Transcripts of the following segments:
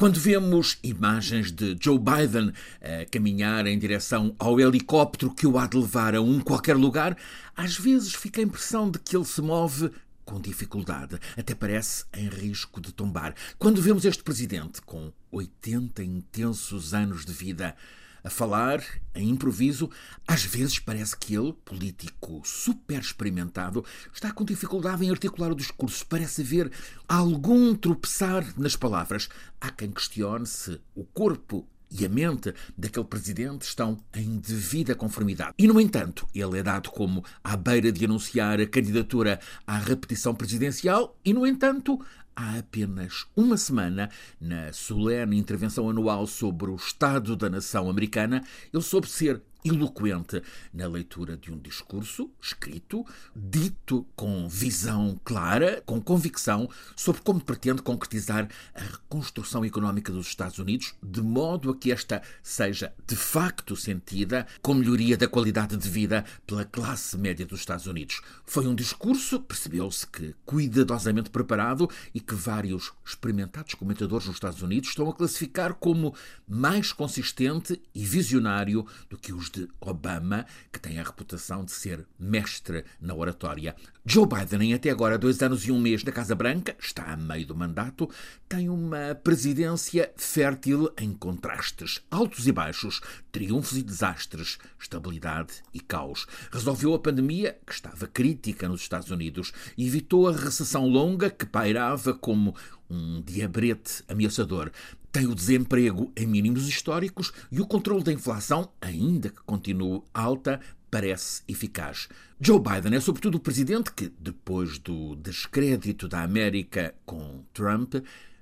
Quando vemos imagens de Joe Biden a caminhar em direção ao helicóptero que o há de levar a um qualquer lugar, às vezes fica a impressão de que ele se move com dificuldade, até parece em risco de tombar. Quando vemos este presidente com 80 intensos anos de vida, a falar, em improviso. Às vezes parece que ele, político super experimentado, está com dificuldade em articular o discurso. Parece haver algum tropeçar nas palavras. Há quem questione se o corpo e a mente daquele presidente estão em devida conformidade. E, no entanto, ele é dado como à beira de anunciar a candidatura à repetição presidencial e, no entanto, há apenas uma semana, na solene intervenção anual sobre o Estado da Nação Americana, ele soube ser eloquente na leitura de um discurso escrito, dito com visão clara, com convicção, sobre como pretende concretizar a reconstrução económica dos Estados Unidos, de modo a que esta seja de facto sentida com melhoria da qualidade de vida pela classe média dos Estados Unidos. Foi um discurso, percebeu-se que cuidadosamente preparado e que vários experimentados comentadores nos Estados Unidos estão a classificar como mais consistente e visionário do que os de Obama, que tem a reputação de ser mestre na oratória. Joe Biden, em até agora dois anos e um mês na Casa Branca, está a meio do mandato, tem uma presidência fértil em contrastes, altos e baixos, triunfos e desastres, estabilidade e caos. Resolveu a pandemia, que estava crítica nos Estados Unidos, e evitou a recessão longa que pairava como um diabrete ameaçador tem o desemprego em mínimos históricos e o controle da inflação, ainda que continue alta, parece eficaz. Joe Biden é sobretudo o presidente que, depois do descrédito da América com Trump,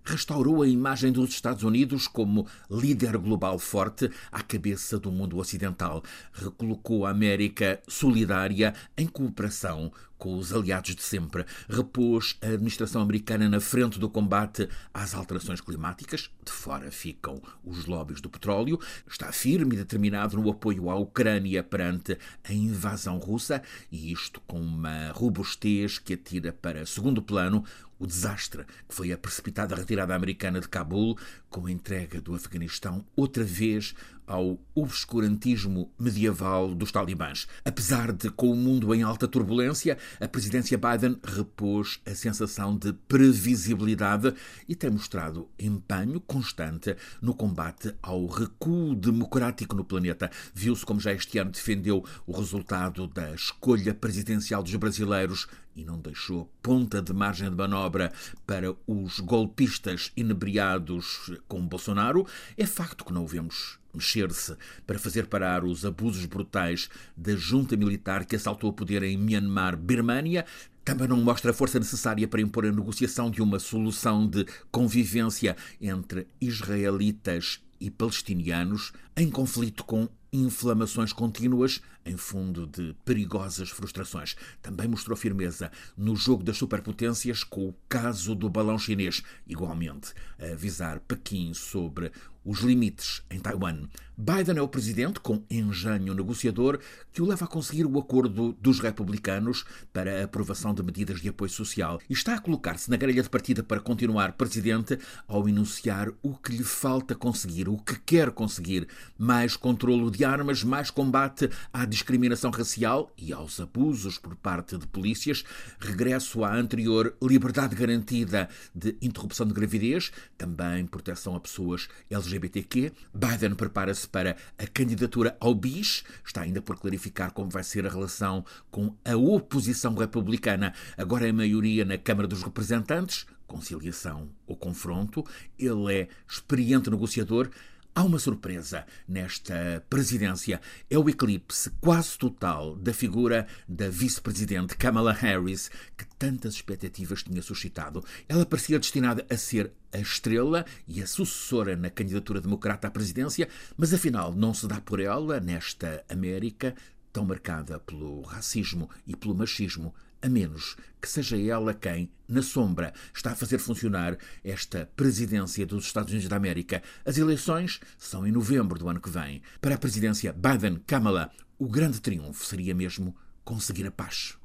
restaurou a imagem dos Estados Unidos como líder global forte à cabeça do mundo ocidental, recolocou a América solidária em cooperação com os aliados de sempre, repôs a administração americana na frente do combate às alterações climáticas, de fora ficam os lobbies do petróleo, está firme e determinado no apoio à Ucrânia perante a invasão russa, e isto com uma robustez que atira para segundo plano o desastre que foi a precipitada retirada americana de Cabul, com a entrega do Afeganistão outra vez ao obscurantismo medieval dos talibãs. Apesar de, com o mundo em alta turbulência, a presidência Biden repôs a sensação de previsibilidade e tem mostrado empenho constante no combate ao recuo democrático no planeta. Viu-se como já este ano defendeu o resultado da escolha presidencial dos brasileiros e não deixou ponta de margem de manobra para os golpistas inebriados com Bolsonaro, é facto que não o vemos mexer-se para fazer parar os abusos brutais da junta militar que assaltou o poder em Myanmar, Birmânia, também não mostra a força necessária para impor a negociação de uma solução de convivência entre israelitas e palestinianos em conflito com inflamações contínuas em fundo de perigosas frustrações. Também mostrou firmeza no jogo das superpotências com o caso do balão chinês, igualmente a avisar Pequim sobre os limites em Taiwan. Biden é o presidente com engenho negociador que o leva a conseguir o acordo dos republicanos para a aprovação de medidas de apoio social e está a colocar-se na grelha de partida para continuar presidente ao enunciar o que lhe falta conseguir, o que quer conseguir: mais controlo de armas, mais combate à discriminação racial e aos abusos por parte de polícias, regresso à anterior liberdade garantida de interrupção de gravidez, também proteção a pessoas LGBTQ. Biden prepara-se para a candidatura ao BIS, está ainda por clarificar como vai ser a relação com a oposição republicana, agora em maioria na Câmara dos Representantes, conciliação ou confronto. Ele é experiente negociador Há uma surpresa nesta presidência. É o eclipse quase total da figura da vice-presidente Kamala Harris, que tantas expectativas tinha suscitado. Ela parecia destinada a ser a estrela e a sucessora na candidatura democrata à presidência, mas afinal não se dá por ela nesta América tão marcada pelo racismo e pelo machismo a menos que seja ela quem, na sombra, está a fazer funcionar esta presidência dos Estados Unidos da América. As eleições são em novembro do ano que vem. Para a presidência Biden-Kamala, o grande triunfo seria mesmo conseguir a paz.